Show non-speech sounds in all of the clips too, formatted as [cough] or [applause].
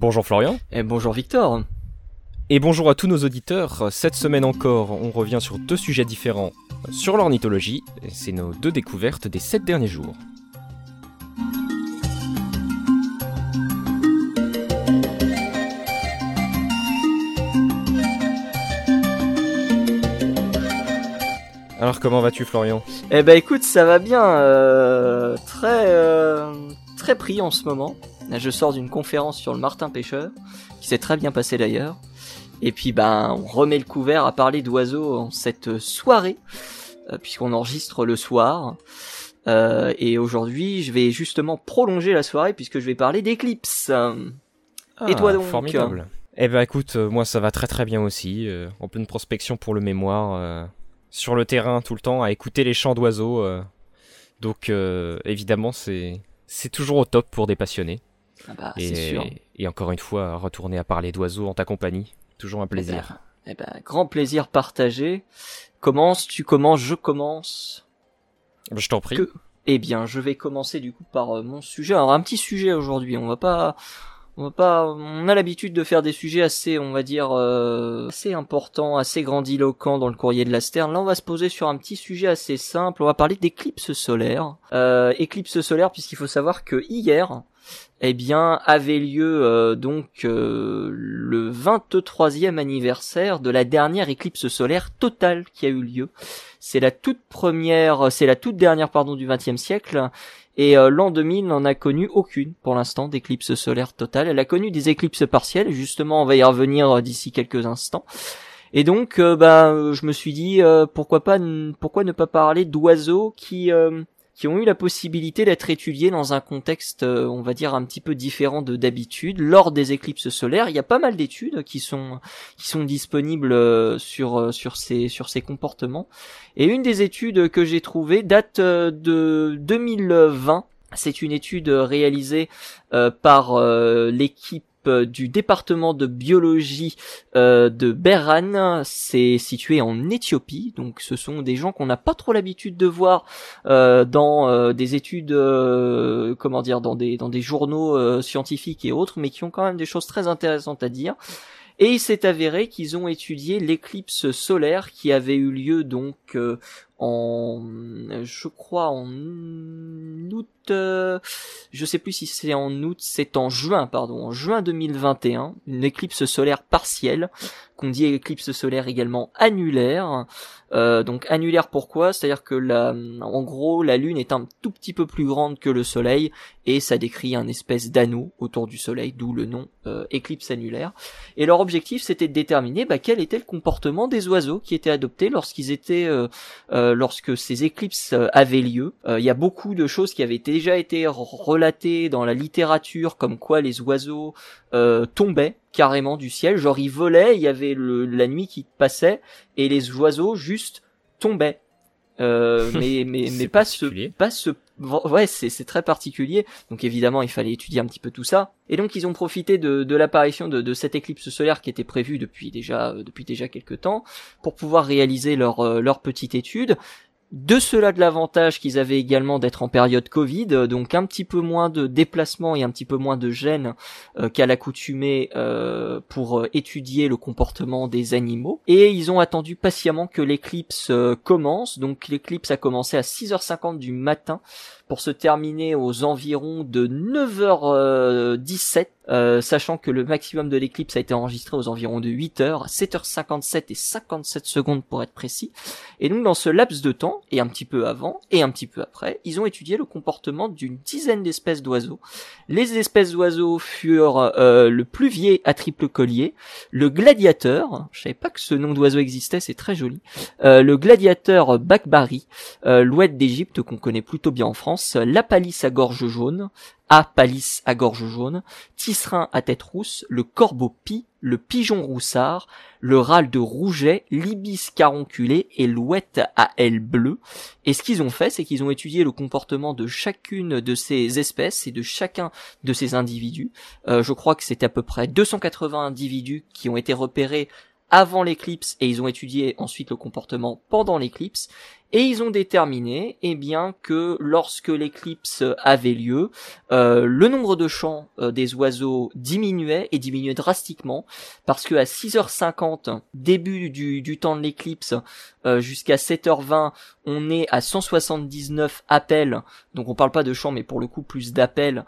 Bonjour Florian. Et bonjour Victor. Et bonjour à tous nos auditeurs. Cette semaine encore, on revient sur deux sujets différents sur l'ornithologie. C'est nos deux découvertes des sept derniers jours. Alors comment vas-tu Florian? Eh ben écoute, ça va bien. euh, très euh, très pris en ce moment. Je sors d'une conférence sur le martin pêcheur, qui s'est très bien passé d'ailleurs. Et puis ben on remet le couvert à parler d'oiseaux en cette soirée, euh, puisqu'on enregistre le soir. Euh, et aujourd'hui, je vais justement prolonger la soirée puisque je vais parler d'éclipses. Et toi donc Ah, Formidable. Eh ben écoute, euh, moi ça va très très bien aussi. euh, en pleine prospection pour le mémoire. euh, sur le terrain tout le temps, à écouter les chants d'oiseaux. donc évidemment c'est c'est toujours au top pour des passionnés. Ah bah, et, sûr. et encore une fois, retourner à parler d'oiseaux en ta compagnie. Toujours un plaisir. Eh ben, eh ben, grand plaisir partagé. Commence, tu commences, je commence. Je t'en prie. Que- Eh bien, je vais commencer du coup par euh, mon sujet. Alors un petit sujet aujourd'hui. On va pas, on va pas. On a l'habitude de faire des sujets assez, on va dire, euh, assez importants, assez grandiloquents dans le courrier de la Sterne. Là, on va se poser sur un petit sujet assez simple. On va parler d'éclipse solaire. Euh, éclipse solaire, puisqu'il faut savoir que hier, eh bien, avait lieu euh, donc euh, le 23e anniversaire de la dernière éclipse solaire totale qui a eu lieu. C'est la toute première, c'est la toute dernière pardon du 20e siècle. Et euh, l'an 2000 n'en a connu aucune pour l'instant d'éclipse solaire totale. Elle a connu des éclipses partielles. Justement, on va y revenir euh, d'ici quelques instants. Et donc, bah, je me suis dit pourquoi pas, pourquoi ne pas parler d'oiseaux qui qui ont eu la possibilité d'être étudiés dans un contexte, euh, on va dire, un petit peu différent de d'habitude. Lors des éclipses solaires, il y a pas mal d'études qui sont qui sont disponibles euh, sur euh, sur ces sur ces comportements. Et une des études que j'ai trouvées date de 2020. C'est une étude réalisée par l'équipe euh, du département de biologie euh, de Berhan, c'est situé en Éthiopie, donc ce sont des gens qu'on n'a pas trop l'habitude de voir euh, dans des études, comment dire, dans des dans des journaux scientifiques et autres, mais qui ont quand même des choses très intéressantes à dire. Et il s'est avéré qu'ils ont étudié l'éclipse solaire qui avait eu lieu donc en, je crois en août, euh, je sais plus si c'est en août, c'est en juin, pardon, en juin 2021, une éclipse solaire partielle, qu'on dit éclipse solaire également annulaire. Euh, donc annulaire pourquoi? C'est-à-dire que la, en gros, la Lune est un tout petit peu plus grande que le Soleil et ça décrit un espèce d'anneau autour du Soleil, d'où le nom euh, éclipse annulaire. Et leur objectif, c'était de déterminer bah, quel était le comportement des oiseaux qui étaient adoptés lorsqu'ils étaient, euh, lorsque ces éclipses avaient lieu. Il y a beaucoup de choses qui avaient déjà été relatées dans la littérature, comme quoi les oiseaux tombaient carrément du ciel, genre ils volaient, il y avait le, la nuit qui passait et les oiseaux juste tombaient. Euh, [laughs] mais mais mais pas ce pas ce ouais c'est c'est très particulier. Donc évidemment il fallait étudier un petit peu tout ça. Et donc ils ont profité de, de l'apparition de, de cette éclipse solaire qui était prévue depuis déjà euh, depuis déjà quelques temps pour pouvoir réaliser leur euh, leur petite étude de cela de l'avantage qu'ils avaient également d'être en période Covid, euh, donc un petit peu moins de déplacement et un petit peu moins de gêne euh, qu'à l'accoutumée euh, pour étudier le comportement des animaux. Et ils ont attendu patiemment que l'éclipse commence. Donc l'éclipse a commencé à 6h50 du matin pour se terminer aux environs de 9h17, euh, sachant que le maximum de l'éclipse a été enregistré aux environs de 8h, 7h57 et 57 secondes pour être précis. Et donc dans ce laps de temps, et un petit peu avant, et un petit peu après, ils ont étudié le comportement d'une dizaine d'espèces d'oiseaux. Les espèces d'oiseaux furent euh, le pluvier à triple collier, le gladiateur, je savais pas que ce nom d'oiseau existait, c'est très joli, euh, le gladiateur bakbari, euh, l'ouette d'Égypte qu'on connaît plutôt bien en France, la palisse à gorge jaune, A. palisse à gorge jaune, tisserin à tête rousse, le corbeau pie, le pigeon roussard, le râle de rouget, l'ibis caronculé et l'ouette à ailes bleues. Et ce qu'ils ont fait, c'est qu'ils ont étudié le comportement de chacune de ces espèces et de chacun de ces individus. Euh, je crois que c'est à peu près 280 individus qui ont été repérés avant l'éclipse et ils ont étudié ensuite le comportement pendant l'éclipse Et ils ont déterminé, eh bien, que lorsque l'éclipse avait lieu, euh, le nombre de chants euh, des oiseaux diminuait et diminuait drastiquement, parce que à 6h50, début du, du temps de l'éclipse, euh, jusqu'à 7h20, on est à 179 appels, donc on parle pas de chants, mais pour le coup plus d'appels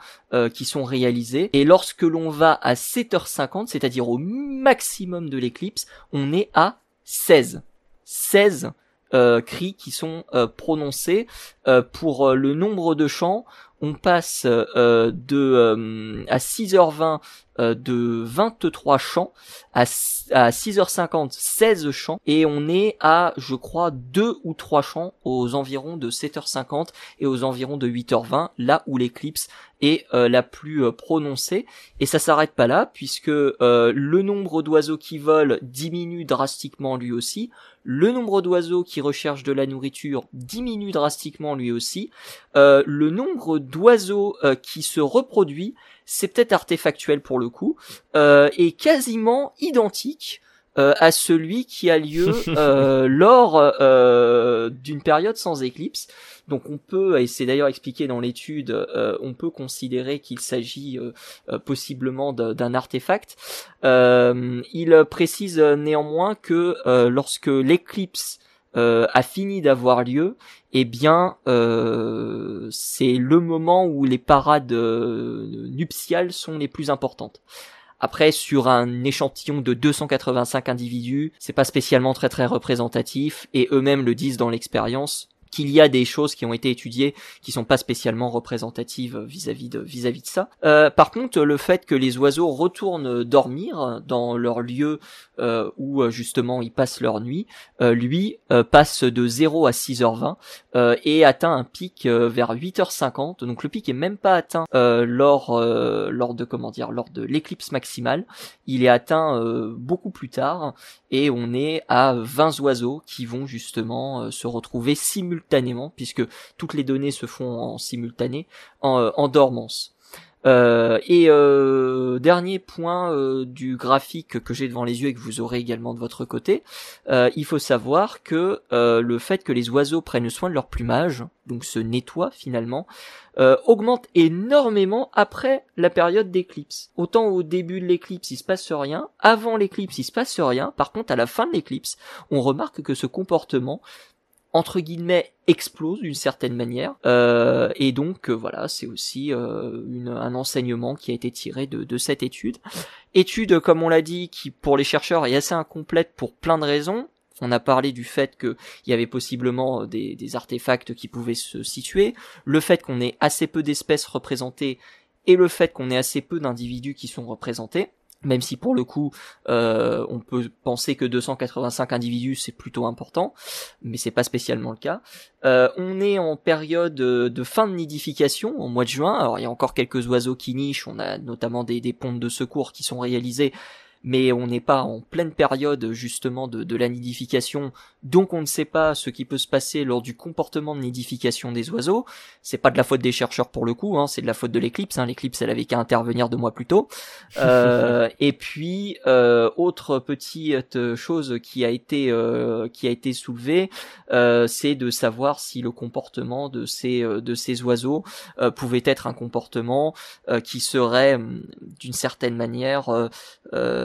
qui sont réalisés. Et lorsque l'on va à 7h50, c'est-à-dire au maximum de l'éclipse, on est à 16. 16 euh, cris qui sont euh, prononcés. Euh, pour le nombre de chants, on passe de à 6h20 de 23 chants à, à 6h50 16 chants et on est à je crois 2 ou 3 chants aux environs de 7h50 et aux environs de 8h20 là où l'éclipse est la plus prononcée et ça s'arrête pas là puisque le nombre d'oiseaux qui volent diminue drastiquement lui aussi le nombre d'oiseaux qui recherchent de la nourriture diminue drastiquement lui aussi, euh, le nombre d'oiseaux euh, qui se reproduit, c'est peut-être artefactuel pour le coup, euh, est quasiment identique euh, à celui qui a lieu euh, [laughs] lors euh, d'une période sans éclipse. Donc on peut, et c'est d'ailleurs expliqué dans l'étude, on peut considérer qu'il s'agit possiblement d'un artefact. il précise néanmoins que lorsque l'éclipse a fini d'avoir lieu, eh bien, c'est le moment où les parades nuptiales sont les plus importantes. Après, sur un échantillon de 285 individus, c'est pas spécialement très très représentatif, et eux-mêmes le disent dans l'expérience qu'il y a des choses qui ont été étudiées qui sont pas spécialement représentatives vis-à-vis de vis-à-vis de ça. Euh, par contre, le fait que les oiseaux retournent dormir dans leur lieu euh, où euh, justement ils passent leur nuit, euh, lui passe de 0 à 6h20 et atteint un pic vers 8h50. Donc le pic est même pas atteint lors lors de comment dire lors de l'éclipse maximale. Il est atteint beaucoup plus tard et on est à 20 oiseaux qui vont justement se retrouver simultanément puisque toutes les données se font en simultané en, en dormance. Euh, et euh, dernier point euh, du graphique que j'ai devant les yeux et que vous aurez également de votre côté, il faut savoir que le fait que les oiseaux prennent soin de leur plumage, donc se nettoient finalement, augmente énormément après la période d'éclipse. Autant au début de l'éclipse il se passe rien, avant l'éclipse il se passe rien, par contre à la fin de l'éclipse on remarque que ce comportement entre guillemets explose d'une certaine manière. Euh, et donc euh, voilà c'est aussi euh, un enseignement qui a été tiré de, de cette étude. Étude comme on l'a dit qui pour les chercheurs est assez incomplète pour plein de raisons. On a parlé du fait qu'il y avait possiblement des, des, artefacts qui pouvaient se situer, le fait qu'on ait assez peu d'espèces représentées et le fait qu'on ait assez peu d'individus qui sont représentés même si pour le coup euh, on peut penser que 285 individus c'est plutôt important, mais c'est pas spécialement le cas. Euh, on est en période de fin de nidification au mois de juin. Alors il y a encore quelques oiseaux qui nichent, on a notamment des, des pontes de secours qui sont réalisées mais on n'est pas en pleine période justement de, de, la nidification, donc on ne sait pas ce qui peut se passer lors du comportement de nidification des oiseaux. C'est pas de la faute des chercheurs pour le coup, hein, c'est de la faute de l'éclipse. Hein. L'éclipse, elle avait qu'à intervenir deux mois plus tôt. Euh, [laughs] et puis euh, autre petite chose qui a été euh, qui a été soulevée, euh, c'est de savoir si le comportement de ces de ces oiseaux pouvait être un comportement qui serait d'une certaine manière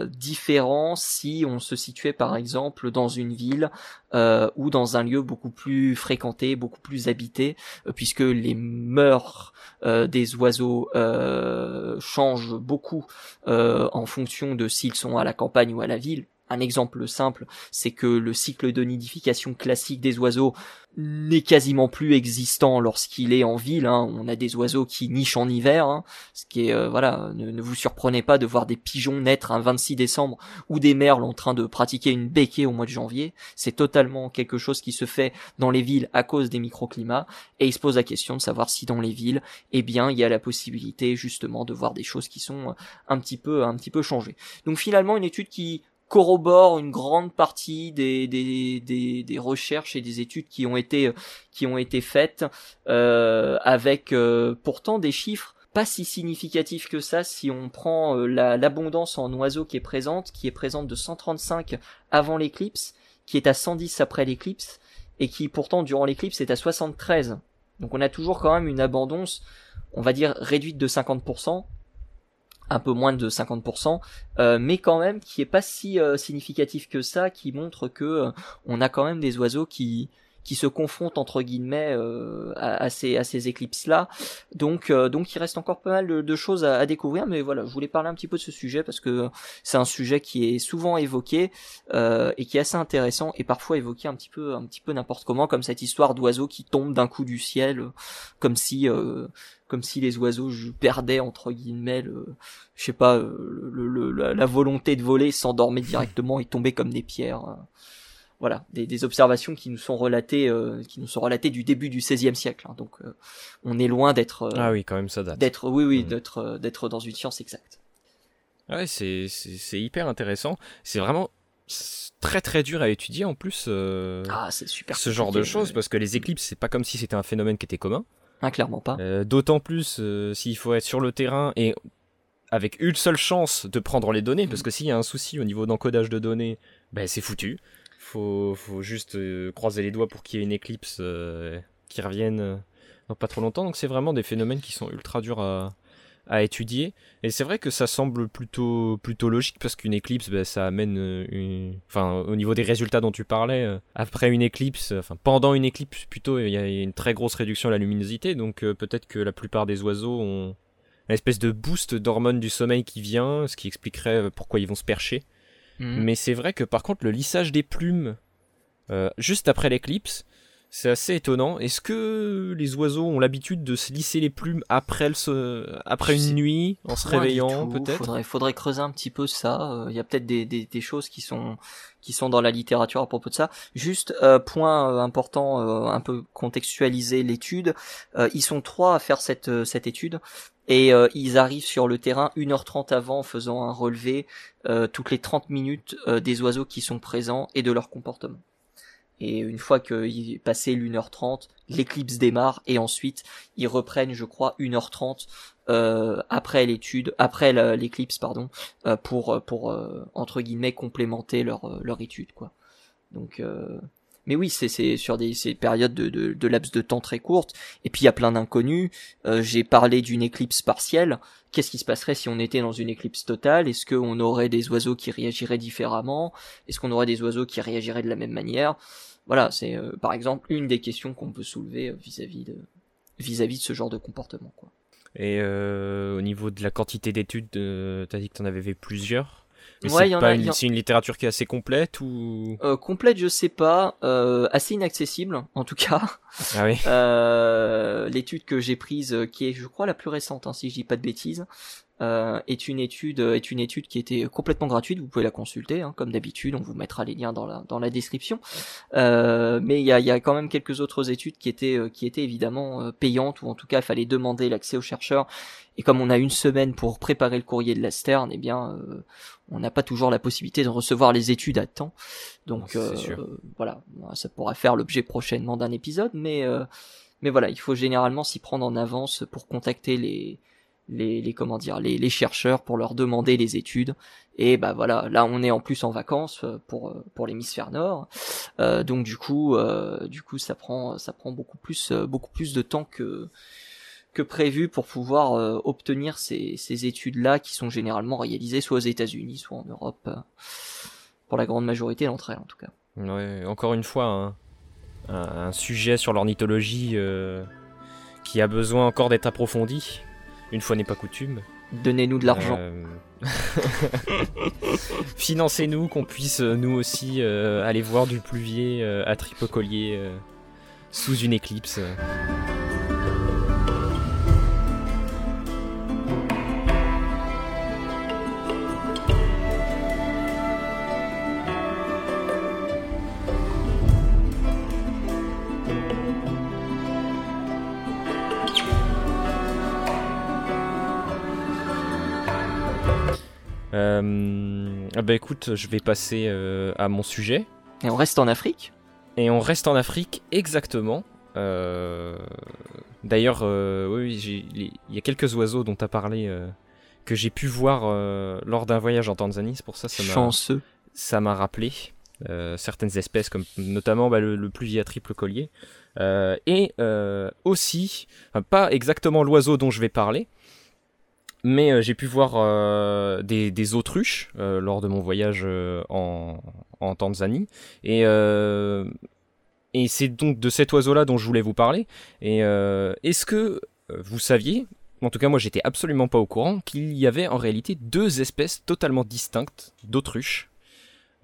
différent si on se situait par exemple dans une ville euh, ou dans un lieu beaucoup plus fréquenté, beaucoup plus habité, euh, puisque les mœurs euh, des oiseaux changent beaucoup en fonction de s'ils sont à la campagne ou à la ville. Un exemple simple, c'est que le cycle de nidification classique des oiseaux n'est quasiment plus existant lorsqu'il est en ville. Hein. On a des oiseaux qui nichent en hiver, hein. ce qui est euh, voilà. Ne, vous surprenez pas de voir des pigeons naître un 26 décembre ou des merles en train de pratiquer une béquée au mois de janvier. C'est totalement quelque chose qui se fait dans les villes à cause des microclimats. Et il se pose la question de savoir si dans les villes, eh bien, il y a la possibilité justement de voir des choses qui sont euh, un petit peu un petit peu changées. Donc finalement, une étude qui corrobore une grande partie des, des, des, recherches et des études qui ont été qui ont été faites euh, avec euh, pourtant des chiffres pas si significatifs que ça si on prend euh, l'abondance en oiseaux qui est présente qui est présente de 135 avant l'éclipse qui est à 110 après l'éclipse et qui pourtant durant l'éclipse est à 73. Donc on a toujours quand même une abondance, on va dire réduite de 50%, un peu moins de 50%, euh, mais quand même qui est pas si euh, significatif que ça, qui montre que euh, on a quand même des oiseaux qui qui se confrontent entre guillemets euh, à, ces, à ces éclipses là. Donc euh, donc il reste encore pas mal de, choses à, découvrir, mais voilà, je voulais parler un petit peu de ce sujet parce que c'est un sujet qui est souvent évoqué euh, et qui est assez intéressant et parfois évoqué un petit peu un petit peu n'importe comment, comme cette histoire d'oiseaux qui tombent d'un coup du ciel, comme si comme si les oiseaux perdaient entre guillemets le, je sais pas, le, la volonté de voler, s'endormaient directement et tombaient comme des pierres voilà, des, observations qui nous sont relatées, euh, qui nous sont relatées du début du XVIe siècle. Hein. donc, euh, on est loin d'être. Euh, ah oui, quand même ça date. D'être, oui, oui, mm. d'être, d'être dans une science exacte. Ouais, c'est, c'est, hyper intéressant. C'est vraiment très très dur à étudier en plus. ah, c'est super. Ce genre de choses parce que les éclipses, c'est pas comme si c'était un phénomène qui était commun. Ah, clairement pas. d'autant plus s'il faut être sur le terrain et avec une seule chance de prendre les données, parce mm. que s'il y a un souci au niveau d'encodage de données, ben c'est foutu. Faut, juste euh, croiser les doigts pour qu'il y ait une éclipse euh, qui revienne euh, dans pas trop longtemps. Donc c'est vraiment des phénomènes qui sont ultra durs à, étudier. Et c'est vrai que ça semble plutôt, plutôt logique parce qu'une éclipse, ben, ça amène une... Enfin, au niveau des résultats dont tu parlais, après une éclipse, enfin pendant une éclipse plutôt, il y a une très grosse réduction de la luminosité. Donc peut-être que la plupart des oiseaux ont une espèce de boost d'hormones du sommeil qui vient, ce qui expliquerait pourquoi ils vont se percher. Mhm. Mais c'est vrai que par contre, le lissage des plumes euh, juste après l'éclipse, c'est assez étonnant. Est-ce que les oiseaux ont l'habitude de se lisser les plumes après, le, après une nuit, en se réveillant peut-être? Faudrait, faudrait creuser un petit peu ça. Il euh, y a peut-être des, des, des, choses qui sont qui sont dans la littérature à propos de ça. Juste euh, point euh, important, un peu contextualiser l'étude. ils sont trois à faire cette cette étude et ils arrivent sur le terrain 1h30 avant en faisant un relevé toutes les 30 minutes des oiseaux qui sont présents et de leur comportement. Et une fois qu'il est passé l'1h30, l'éclipse démarre et ensuite ils reprennent, je crois, 1h30 euh, après l'étude, après l'éclipse, pardon, euh, pour pour euh, entre guillemets complémenter leur leur étude, quoi. Donc mais oui, c'est sur des périodes de, de, de, laps de temps très courtes. Et puis il y a plein d'inconnus. Euh, j'ai parlé d'une éclipse partielle. Qu'est-ce qui se passerait si on était dans une éclipse totale? Est-ce qu'on aurait des oiseaux qui réagiraient différemment? Est-ce qu'on aurait des oiseaux qui réagiraient de la même manière? Voilà, c'est euh, par exemple une des questions qu'on peut soulever euh, vis-à-vis de ce genre de comportement. Quoi. Et au niveau de la quantité d'études, t'as dit que t'en avais fait plusieurs c'est une, littérature qui est assez complète ou? Euh, Complète, je sais pas. Euh, assez inaccessible, en tout cas. Ah oui. Euh, l'étude que j'ai prise, euh, qui est, je crois, la plus récente, hein, si je dis pas de bêtises, euh, est une étude euh, est une étude qui était complètement gratuite. Vous pouvez la consulter hein, comme d'habitude on vous mettra les liens dans la dans la description. Euh, mais il y a, y a quand même quelques autres études qui étaient euh, qui étaient évidemment payantes ou en tout cas il fallait demander l'accès aux chercheurs. Et comme on a une semaine pour préparer le courrier de la Stern eh bien on n'a pas toujours la possibilité de recevoir les études à temps. Donc voilà. Ça pourra faire l'objet prochainement d'un épisode mais mais voilà il faut généralement s'y prendre en avance pour contacter les les, les comment dire les, les, chercheurs pour leur demander les études. Et bah voilà là on est en plus en vacances euh, pour euh, pour l'hémisphère nord. Euh, donc du coup euh, du coup ça prend ça prend beaucoup plus euh, beaucoup plus de temps que que prévu pour pouvoir obtenir ces, ces études là qui sont généralement réalisées soit aux États-Unis soit en Europe pour la grande majorité d'entre elles en tout cas. Ouais, encore une fois hein, un, un, sujet sur l'ornithologie qui a besoin encore d'être approfondi une fois n'est pas coutume. Donnez-nous de l'argent. Euh, [laughs] financez-nous qu'on puisse euh, nous aussi euh, aller voir du pluvier à Tripocollier sous une éclipse. Euh, bah écoute, je vais passer euh, à mon sujet. Et on reste en Afrique? Et on reste en Afrique, exactement. Euh, d'ailleurs, oui, il y a quelques oiseaux dont tu as parlé que j'ai pu voir lors d'un voyage en Tanzanie. C'est pour ça ça Chanceux. Ça m'a rappelé. certaines espèces, comme notamment bah, le, le pluvier à triple collier. et aussi, pas exactement l'oiseau dont je vais parler, mais j'ai pu voir des, autruches lors de mon voyage en, Tanzanie. Et, et c'est donc de cet oiseau-là dont je voulais vous parler. Et est-ce que vous saviez en tout cas moi j'étais absolument pas au courant, qu'il y avait en réalité deux espèces totalement distinctes d'autruches?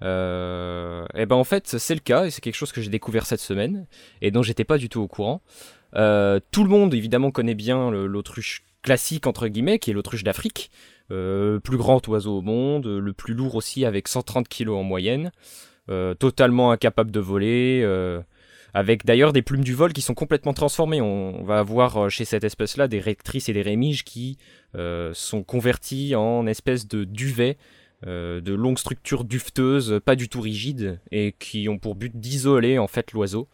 Euh, et ben en fait c'est le cas et c'est quelque chose que j'ai découvert cette semaine et dont j'étais pas du tout au courant. Euh, tout le monde évidemment connaît bien l'autruche classique entre guillemets qui est l'autruche d'Afrique, euh, plus grand oiseau au monde, le plus lourd aussi avec 130 kg en moyenne, euh, totalement incapable de voler, avec d'ailleurs des plumes du vol qui sont complètement transformées. On, va avoir euh, chez cette espèce-là des rectrices et des rémiges qui euh, sont convertis en espèces de duvet, euh, de longues structures dufteuses, pas du tout rigides, et qui ont pour but d'isoler en fait l'oiseau.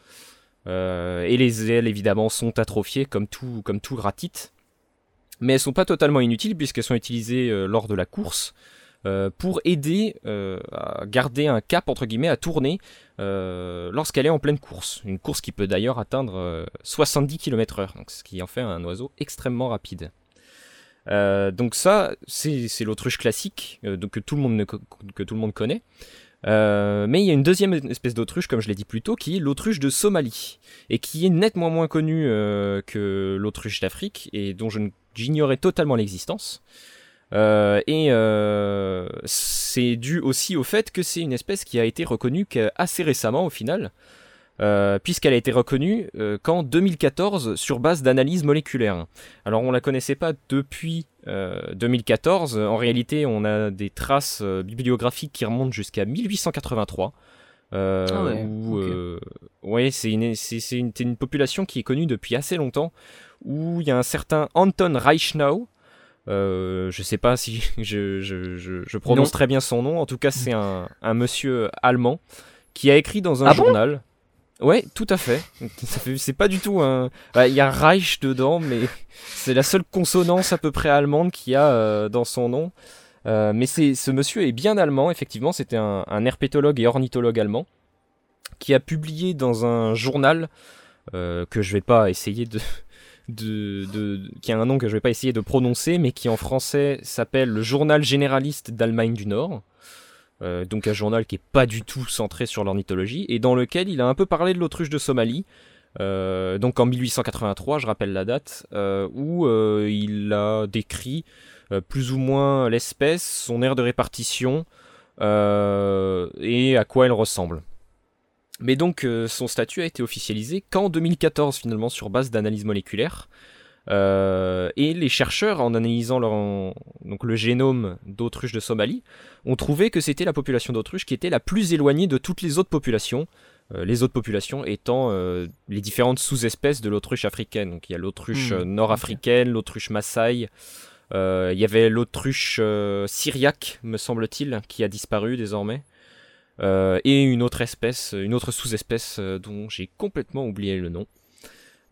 et les ailes évidemment sont atrophiées comme tout, comme. Mais elles sont pas totalement inutiles puisqu'elles sont utilisées lors de la course. Euh, pour aider euh, à garder un cap entre guillemets à tourner euh, lorsqu'elle est en pleine course. Une course qui peut d'ailleurs atteindre 70 km/h, ce qui en fait un oiseau extrêmement rapide. donc ça, c'est l'autruche classique donc que, tout le monde que tout le monde connaît. mais il y a une deuxième espèce d'autruche, comme je l'ai dit plus tôt, qui est l'autruche de Somalie, et qui est nettement moins connue que l'autruche d'Afrique, et dont j'ignorais totalement l'existence. Euh, et euh, c'est dû aussi au fait que c'est une espèce qui a été reconnue assez récemment au final, euh, puisqu'elle a été reconnue qu'en 2014 sur base d'analyse moléculaire. Alors on la connaissait pas depuis 2014, en réalité on a des traces bibliographiques qui remontent jusqu'à 1883. Euh, ah ouais, c'est une, une, une, population qui est connue depuis assez longtemps, où il y a un certain Anton Reichnau, euh, je sais pas si [laughs] je, je, je, prononce très bien son nom. En tout cas, c'est un, un, monsieur allemand qui a écrit dans un ah journal. ouais, tout à [laughs] fait. C'est pas du tout un. Il y a Reich dedans, mais [laughs] c'est la seule consonance à peu près allemande qu'il y a euh, dans son nom. Euh, mais ce monsieur est bien allemand, effectivement. C'était un, herpétologue et ornithologue allemand qui a publié dans un journal euh, que je vais pas essayer de, qui a un nom que je vais pas essayer de prononcer, mais qui en français s'appelle le Journal généraliste d'Allemagne du Nord. Euh, donc un journal qui est pas du tout centré sur l'ornithologie et dans lequel il a un peu parlé de l'autruche de Somalie. Euh, donc en 1883, je rappelle la date, où il a décrit plus ou moins l'espèce, son aire de répartition et à quoi elle ressemble. Mais donc euh, son statut a été officialisé qu'en 2014 finalement sur base d'analyse moléculaire. Euh, et les chercheurs, en analysant leur, donc le génome d'autruches de Somalie, ont trouvé que c'était la population d'autruches qui était la plus éloignée de toutes les autres populations. Euh, les autres populations étant les différentes sous-espèces de l'autruche africaine. Donc il y a l'autruche hmm, nord-africaine, l'autruche Maasai, il y avait l'autruche syriaque, me semble-t-il, qui a disparu désormais. Euh, et une autre espèce, une autre sous-espèce euh, dont j'ai complètement oublié le nom.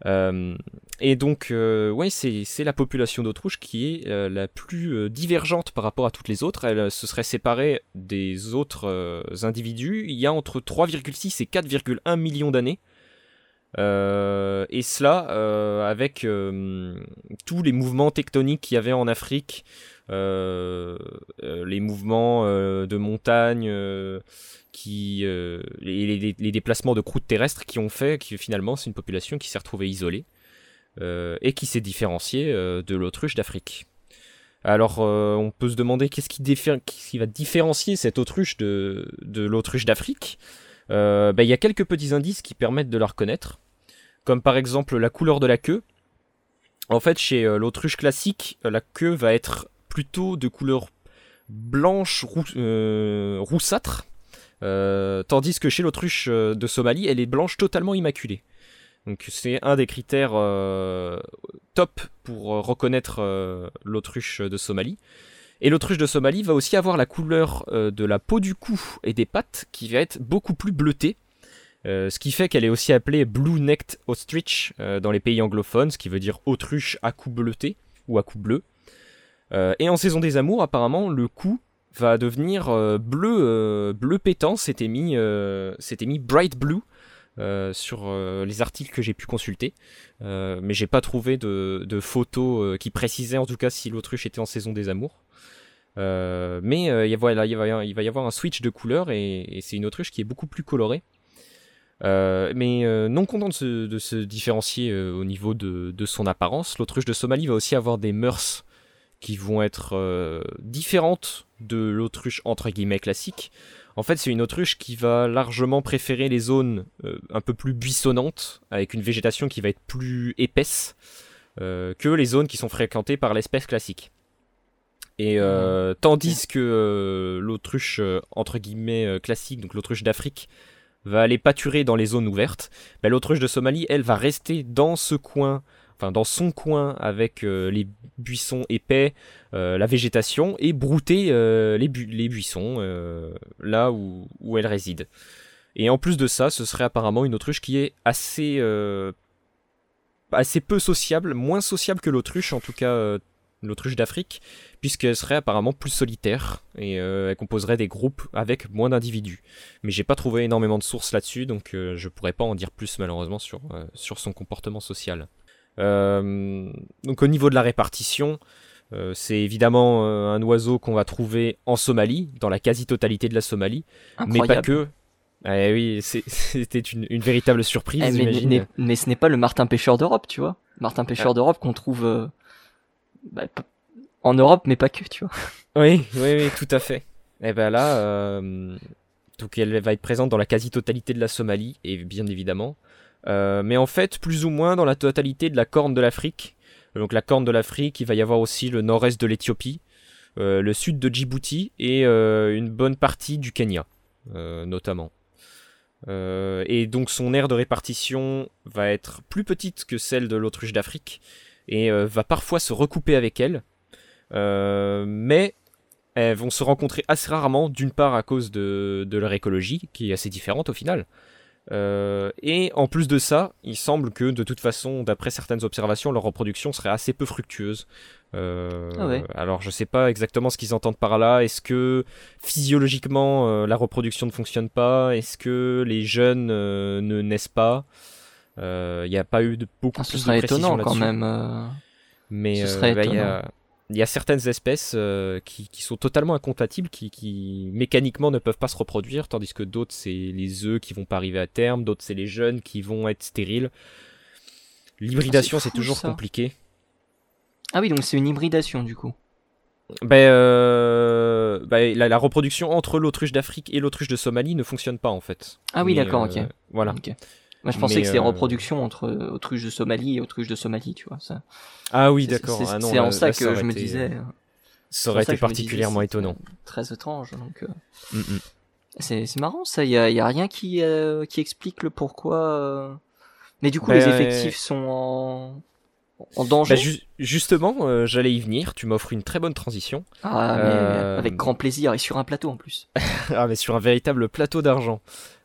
Euh, et donc, ouais, c'est la population d'autruche qui est la plus divergente par rapport à toutes les autres. Elle se serait séparée des autres individus il y a entre 3,6 et 4,1 millions d'années. Et cela avec tous les mouvements tectoniques qu'il y avait en Afrique, euh, euh, les mouvements euh, de montagne, les, déplacements de croûtes terrestres qui ont fait que finalement c'est une population qui s'est retrouvée isolée et qui s'est différenciée de l'autruche d'Afrique. Alors, on peut se demander qu'est-ce qui, qui, va différencier cette autruche de, de l'autruche d'Afrique? Ben, il y a quelques petits indices qui permettent de la reconnaître, comme par exemple la couleur de la queue. En fait, chez l'autruche classique, la queue va être plutôt de couleur blanche euh, roussâtre, euh, tandis que chez l'autruche euh, de Somalie, elle est blanche totalement immaculée. Donc c'est un des critères top pour reconnaître l'autruche de Somalie. Et l'autruche de Somalie va aussi avoir la couleur de la peau du cou et des pattes qui va être beaucoup plus bleutée. Ce qui fait qu'elle est aussi appelée Blue Necked Ostrich dans les pays anglophones, ce qui veut dire autruche à cou bleuté ou à cou bleu. Euh, et en saison des amours, apparemment, le cou va devenir bleu, bleu pétant. C'était mis, mis bright blue. sur les articles que j'ai pu consulter, mais j'ai pas trouvé de, photos qui précisaient en tout cas si l'autruche était en saison des amours. mais il, va, y avoir un switch de couleur et c'est une autruche qui est beaucoup plus colorée. Euh, mais euh, non content de se, différencier euh, au niveau de, son apparence, l'autruche de Somalie va aussi avoir des mœurs qui vont être différentes de l'autruche entre guillemets classique. En fait, c'est une autruche qui va largement préférer les zones un peu plus buissonnantes, avec une végétation qui va être plus épaisse, que les zones qui sont fréquentées par l'espèce classique. Et mmh. tandis que l'autruche entre guillemets classique, donc l'autruche d'Afrique, va aller pâturer dans les zones ouvertes, bah, l'autruche de Somalie, elle, va rester dans ce coin, enfin dans son coin avec euh, les buissons épais, euh, la végétation, et brouter euh, les, buissons là où, où, elle réside. Et en plus de ça, ce serait apparemment une autruche qui est assez, assez peu sociable, moins sociable que l'autruche, en tout cas l'autruche d'Afrique, puisqu'elle serait apparemment plus solitaire et euh, elle composerait des groupes avec moins d'individus. Mais j'ai pas trouvé énormément de sources là-dessus, donc euh, je pourrais pas en dire plus malheureusement sur, euh, sur son comportement social. donc au niveau de la répartition, c'est évidemment un oiseau qu'on va trouver en Somalie, dans la quasi-totalité de la Somalie, mais pas que. Eh oui, [laughs] c'était une, véritable surprise. Eh, mais, ce n'est pas le Martin Pêcheur d'Europe, tu vois. Martin Pêcheur ah. d'Europe qu'on trouve bah, en Europe, mais pas que, tu vois. Oui, oui, oui, tout à fait. Et eh ben là, euh, donc elle va être présente dans la quasi-totalité de la Somalie, et bien évidemment. Euh, mais en fait, plus ou moins dans la totalité de la corne de l'Afrique. Donc la corne de l'Afrique, il va y avoir aussi le nord-est de l'Éthiopie, euh, le sud de Djibouti et une bonne partie du Kenya, notamment. et donc son aire de répartition va être plus petite que celle de l'autruche d'Afrique et va parfois se recouper avec elle. Euh, mais elles vont se rencontrer assez rarement, d'une part à cause de, leur écologie, qui est assez différente au final. Euh, et en plus de ça, il semble que de toute façon, d'après certaines observations, leur reproduction serait assez peu fructueuse. Euh, ah alors je sais pas exactement ce qu'ils entendent par là. Est-ce que physiologiquement la reproduction ne fonctionne pas? Est-ce que les jeunes ne naissent pas? Il n'y a pas eu de beaucoup ah, plus de étonnant quand même. Mais ce serait bah, étonnant il y a certaines espèces euh, qui, sont totalement incompatibles, qui, mécaniquement ne peuvent pas se reproduire, tandis que d'autres c'est les œufs qui vont pas arriver à terme, d'autres c'est les jeunes qui vont être stériles. L'hybridation c'est toujours compliqué. Ah oui, donc c'est une hybridation du coup. Ben, euh, ben la, reproduction entre l'autruche d'Afrique et l'autruche de Somalie ne fonctionne pas en fait. Ah oui, d'accord, ok. Euh, voilà. Moi, je pensais que c'est reproduction entre autruche de Somalie et autruche de Somalie, tu vois. Ça. Ah oui, d'accord. C'est ah en ça que je me disais. Euh, ça aurait été particulièrement étonnant. Très étrange, donc. Euh, mm, mm. C'est marrant, ça. Il y a, y a, rien qui euh, qui explique le pourquoi. Mais du coup, les effectifs sont en en danger. Bah, justement, j'allais y venir. Tu m'offres une très bonne transition. Ah, mais avec grand plaisir et sur un plateau en plus. [laughs] ah, mais sur un véritable plateau d'argent.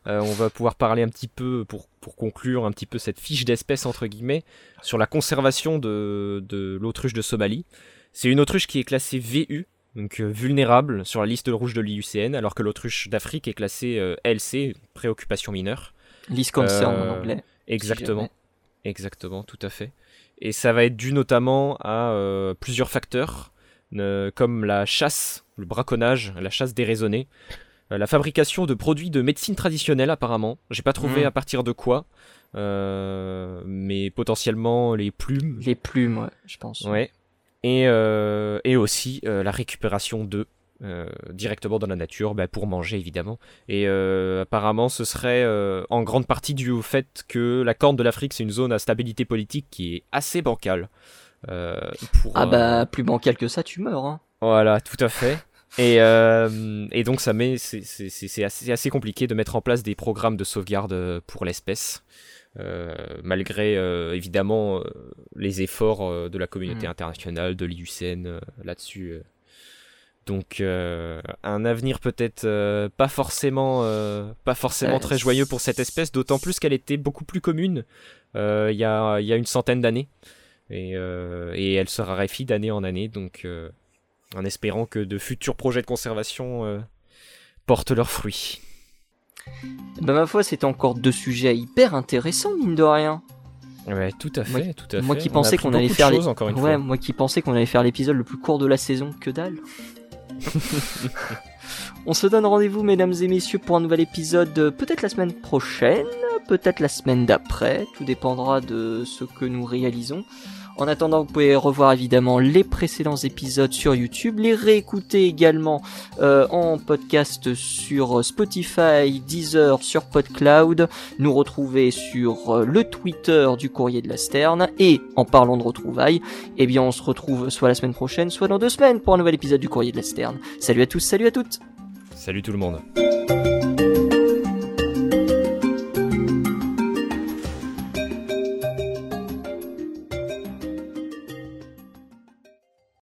on va pouvoir parler un petit peu pour pour conclure un petit peu cette fiche d'espèce entre guillemets sur la conservation de, l'autruche de Somalie. C'est une autruche qui est classée VU, donc euh, vulnérable sur la liste rouge de l'IUCN, alors que l'autruche d'Afrique est classée euh, LC, préoccupation mineure. List concern en euh, anglais. Exactement, exactement, tout à fait. Et ça va être dû notamment à plusieurs facteurs, comme la chasse, le braconnage, la chasse déraisonnée, euh, la fabrication de produits de médecine traditionnelle apparemment. J'ai pas trouvé hmm. à partir de quoi, euh, mais potentiellement les plumes. Les plumes, ouais, je pense. Ouais. Et, euh, et aussi la récupération d'œufs. Directement dans la nature bah, pour manger évidemment et apparemment ce serait en grande partie dû au fait que la corne de l'Afrique c'est une zone à stabilité politique qui est assez bancale ah bah plus bancale que ça tu meurs hein. voilà tout à fait [laughs] et, euh, et donc ça met, c'est assez, assez, compliqué de mettre en place des programmes de sauvegarde euh, pour l'espèce, euh, malgré euh, évidemment euh, les efforts de la communauté mm. internationale, de l'IUCN là-dessus. Donc un avenir peut-être pas forcément, pas forcément très joyeux pour cette espèce, d'autant plus qu'elle était beaucoup plus commune il y, a, y a une centaine d'années. Et, et elle se raréfie d'année en année, donc en espérant que de futurs projets de conservation portent leurs fruits. Bah ma foi, c'était encore deux sujets hyper intéressants, mine de rien. Ouais, tout à fait, tout à moi fait. Qui pensais qu'on allait faire encore une ouais, moi qui pensais qu'on allait faire l'épisode le plus court de la saison, que dalle. [laughs] On se donne rendez-vous, mesdames et messieurs, pour un nouvel épisode, euh, peut-être la semaine prochaine, peut-être la semaine d'après, tout dépendra de ce que nous réalisons. En attendant, vous pouvez revoir évidemment les précédents épisodes sur YouTube, les réécouter également euh, en podcast sur Spotify, Deezer, sur PodCloud, nous retrouver sur euh, le Twitter du Courrier de la Sterne. Et en parlant de retrouvailles, eh bien on se retrouve soit la semaine prochaine, soit dans deux semaines pour un nouvel épisode du Courrier de la Sterne. Salut à tous, salut à toutes. Salut tout le monde